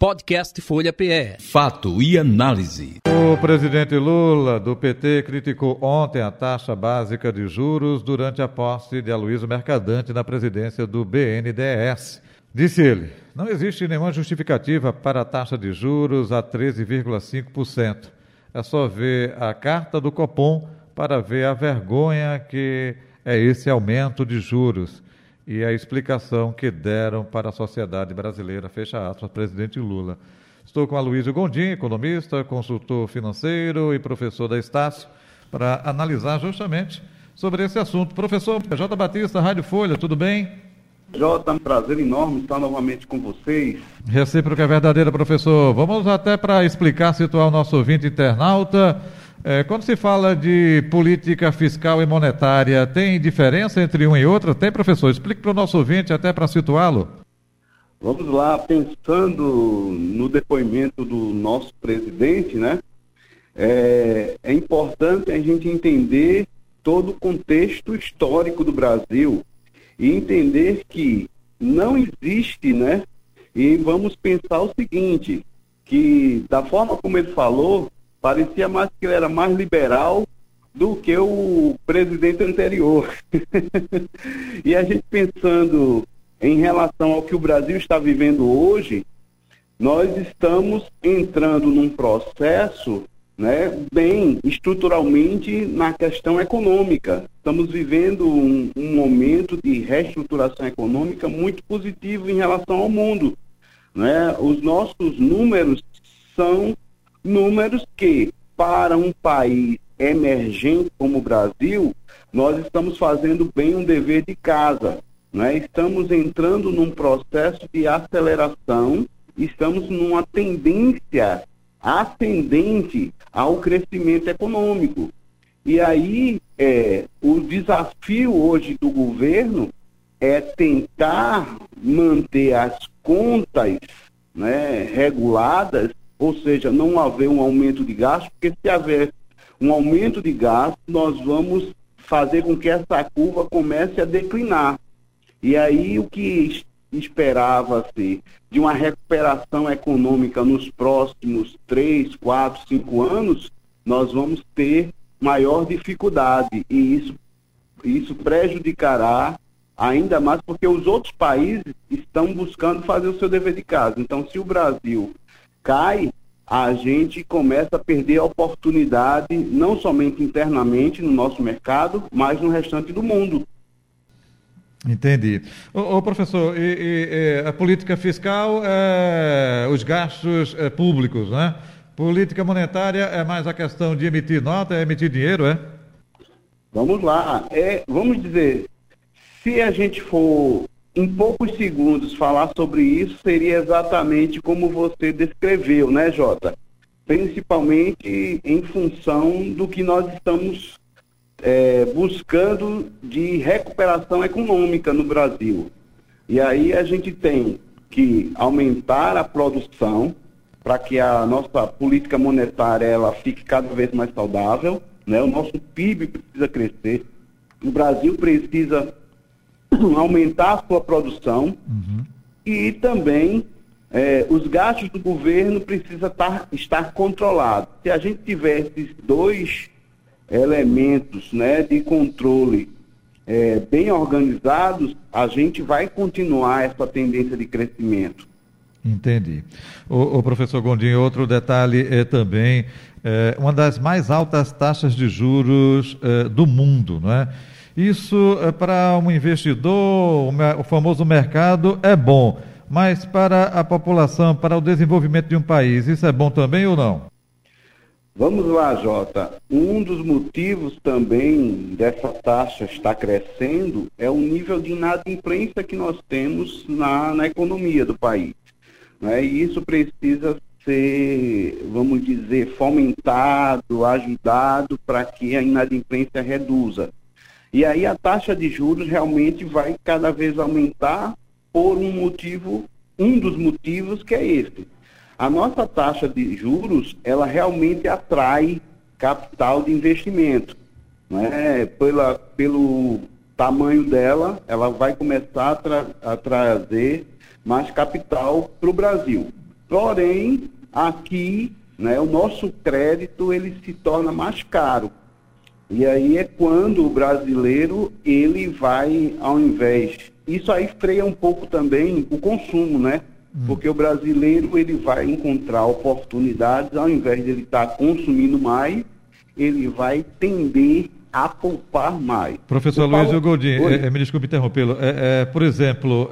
Podcast Folha PE. Fato e análise. O presidente Lula, do PT, criticou ontem a taxa básica de juros durante a posse de Aloysio Mercadante na presidência do BNDES. Disse ele: não existe nenhuma justificativa para a taxa de juros a 13,5%. É só ver a carta do Copom para ver a vergonha que é esse aumento de juros e a explicação que deram para a sociedade brasileira. Fecha aspas, presidente Lula. Estou com a Luísa Gondim, economista, consultor financeiro e professor da Estácio, para analisar justamente sobre esse assunto. Professor J. Batista, Rádio Folha, tudo bem? Jota, é um prazer enorme estar novamente com vocês. Recíproca é verdadeira, professor. Vamos até para explicar, situar o nosso ouvinte internauta. É, quando se fala de política fiscal e monetária, tem diferença entre uma e outra? Tem, professor? Explique para o nosso ouvinte, até para situá-lo. Vamos lá, pensando no depoimento do nosso presidente, né? É, é importante a gente entender todo o contexto histórico do Brasil e entender que não existe, né? E vamos pensar o seguinte, que da forma como ele falou, parecia mais que ele era mais liberal do que o presidente anterior. e a gente pensando em relação ao que o Brasil está vivendo hoje, nós estamos entrando num processo né, bem estruturalmente na questão econômica. Estamos vivendo um, um, momento de reestruturação econômica muito positivo em relação ao mundo. Né? Os nossos números são Números que, para um país emergente como o Brasil, nós estamos fazendo bem um dever de casa. Né? Estamos entrando num processo de aceleração, estamos numa tendência ascendente ao crescimento econômico. E aí, é, o desafio hoje do governo é tentar manter as contas né, reguladas ou seja, não haver um aumento de gasto, porque se haver um aumento de gasto, nós vamos fazer com que essa curva comece a declinar. E aí o que esperava-se de uma recuperação econômica nos próximos três, quatro, cinco anos, nós vamos ter maior dificuldade e isso, isso prejudicará ainda mais porque os outros países estão buscando fazer o seu dever de casa. Então, se o Brasil cai, a gente começa a perder a oportunidade, não somente internamente no nosso mercado, mas no restante do mundo. Entendi. Ô, ô professor, e, e, a política fiscal é os gastos é, públicos, né? Política monetária é mais a questão de emitir nota, é emitir dinheiro, é? Vamos lá. É, vamos dizer, se a gente for em poucos segundos falar sobre isso seria exatamente como você descreveu, né, Jota? Principalmente em função do que nós estamos é, buscando de recuperação econômica no Brasil. E aí a gente tem que aumentar a produção para que a nossa política monetária ela fique cada vez mais saudável, né? O nosso PIB precisa crescer, o Brasil precisa aumentar a sua produção uhum. e também é, os gastos do governo precisam estar, estar controlados. Se a gente tiver esses dois elementos né, de controle é, bem organizados, a gente vai continuar essa tendência de crescimento. Entendi. O, o professor Gondim, outro detalhe é também é, uma das mais altas taxas de juros é, do mundo, não é? Isso é para um investidor, o famoso mercado, é bom, mas para a população, para o desenvolvimento de um país, isso é bom também ou não? Vamos lá, Jota. Um dos motivos também dessa taxa estar crescendo é o nível de inadimplência que nós temos na, na economia do país. Né? E isso precisa ser, vamos dizer, fomentado, ajudado para que a inadimplência reduza. E aí a taxa de juros realmente vai cada vez aumentar por um motivo, um dos motivos que é esse. A nossa taxa de juros, ela realmente atrai capital de investimento. Né? Pela, pelo tamanho dela, ela vai começar a, tra a trazer mais capital para o Brasil. Porém, aqui, né, o nosso crédito ele se torna mais caro. E aí é quando o brasileiro ele vai ao invés. Isso aí freia um pouco também o consumo, né? Hum. Porque o brasileiro ele vai encontrar oportunidades, ao invés de ele estar tá consumindo mais, ele vai tender a poupar mais. Professor Luiz Paulo... Godinho, é, é, me desculpe interrompê-lo. É, por exemplo,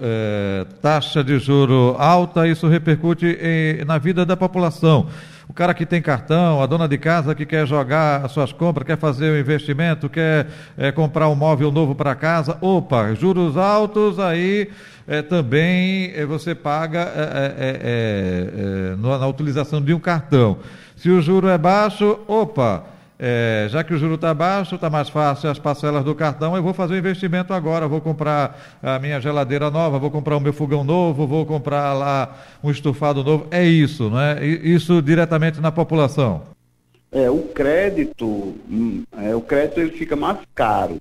taxa de juro alta, isso repercute em, na vida da população. O cara que tem cartão, a dona de casa que quer jogar as suas compras, quer fazer o um investimento, quer comprar um móvel novo para casa, opa, juros altos, aí também você paga na utilização de um cartão. Se o juro é baixo, opa é, já que o juro está baixo, está mais fácil as parcelas do cartão, eu vou fazer um investimento agora, vou comprar a minha geladeira nova, vou comprar o meu fogão novo, vou comprar lá um estufado novo. É isso, não é? Isso diretamente na população. É, o crédito, hum, é, o crédito ele fica mais caro.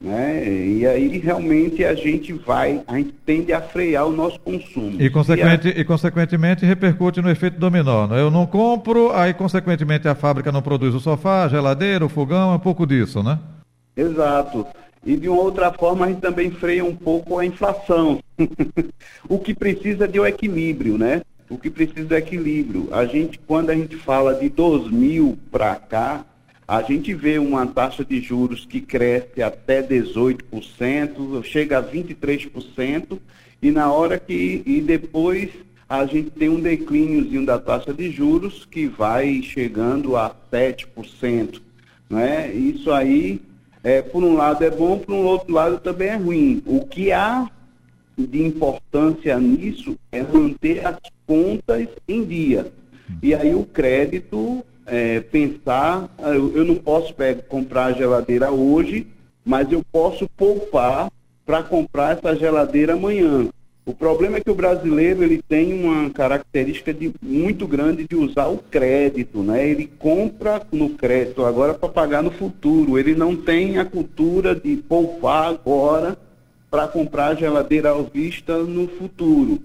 Né? E aí realmente a gente vai, a gente tende a frear o nosso consumo. E, consequente, e, a... e consequentemente repercute no efeito dominó. Né? Eu não compro, aí consequentemente a fábrica não produz o sofá, a geladeira, o fogão, é um pouco disso, né? Exato. E de uma outra forma a gente também freia um pouco a inflação. o que precisa de um equilíbrio, né? O que precisa é equilíbrio. A gente, quando a gente fala de 2000 para cá, a gente vê uma taxa de juros que cresce até 18%, chega a 23%, e na hora que. E depois a gente tem um declíniozinho da taxa de juros que vai chegando a 7%. Né? Isso aí, é, por um lado é bom, por um outro lado também é ruim. O que há de importância nisso é manter as contas em dia. E aí o crédito é, pensar, ah, eu, eu, não posso pegar, comprar a geladeira hoje, mas eu posso poupar para comprar essa geladeira amanhã. O problema é que o brasileiro ele tem uma característica de, muito grande de usar o crédito, né? Ele compra no crédito agora para pagar no futuro. Ele não tem a cultura de poupar agora para comprar a geladeira à vista no futuro.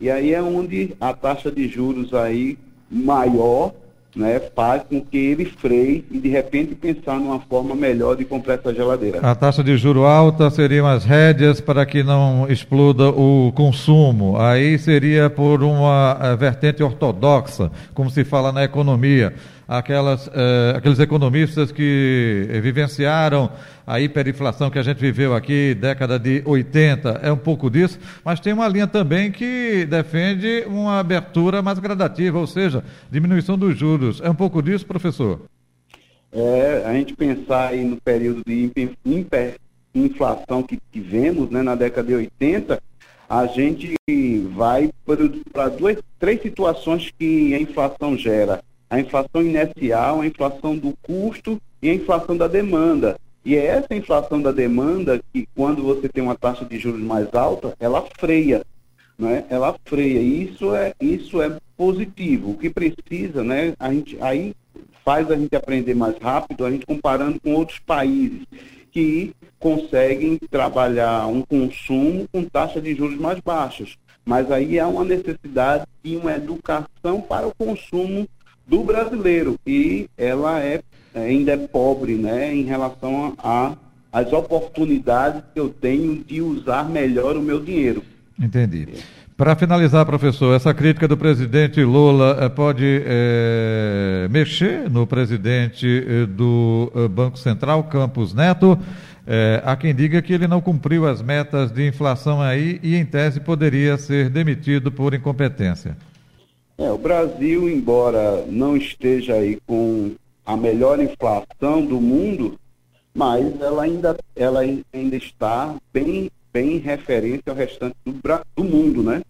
E aí é onde a taxa de juros aí maior né, faz com que ele freie e de repente pensar numa forma melhor de comprar essa geladeira. A taxa de juro alta seriam as rédeas para que não exploda o consumo. Aí seria por uma uh, vertente ortodoxa, como se fala na economia aquelas, eh, aqueles economistas que vivenciaram a hiperinflação que a gente viveu aqui, década de 80, é um pouco disso, mas tem uma linha também que defende uma abertura mais gradativa, ou seja, diminuição dos juros. É um pouco disso, professor? É, a gente pensar aí no período de hiperinflação que tivemos né, na década de 80, a gente vai para duas, três situações que a inflação gera a inflação inicial, a inflação do custo e a inflação da demanda. E é essa inflação da demanda que, quando você tem uma taxa de juros mais alta, ela freia. Né? Ela freia. E isso é, isso é positivo. O que precisa, né? A gente, aí faz a gente aprender mais rápido, a gente comparando com outros países que conseguem trabalhar um consumo com taxa de juros mais baixas. Mas aí há uma necessidade de uma educação para o consumo do brasileiro e ela é ainda é pobre, né, em relação a as oportunidades que eu tenho de usar melhor o meu dinheiro. Entendi. Para finalizar, professor, essa crítica do presidente Lula eh, pode é, mexer no presidente eh, do Banco Central, Campos Neto. É, há quem diga que ele não cumpriu as metas de inflação aí e, em tese, poderia ser demitido por incompetência. É, o Brasil, embora não esteja aí com a melhor inflação do mundo, mas ela ainda, ela ainda está bem, bem referente ao restante do, do mundo, né?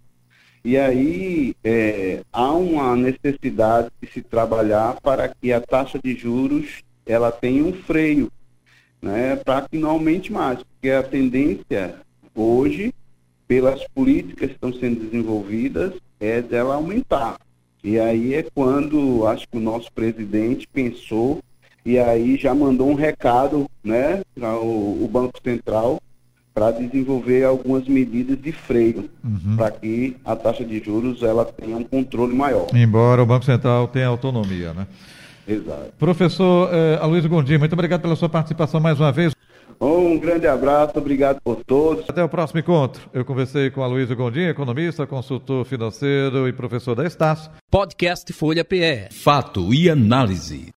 E aí é, há uma necessidade de se trabalhar para que a taxa de juros ela tenha um freio, né? Para que não aumente mais, porque a tendência hoje, pelas políticas que estão sendo desenvolvidas, é dela aumentar. E aí é quando acho que o nosso presidente pensou e aí já mandou um recado né, para o, o Banco Central para desenvolver algumas medidas de freio, uhum. para que a taxa de juros ela tenha um controle maior. Embora o Banco Central tenha autonomia, né? Exato. Professor eh, Aloysio Gondim, muito obrigado pela sua participação mais uma vez. Um grande abraço, obrigado por todos. Até o próximo encontro. Eu conversei com Aloysio Gondim, economista, consultor financeiro e professor da Estácio. Podcast Folha PE. Fato e análise.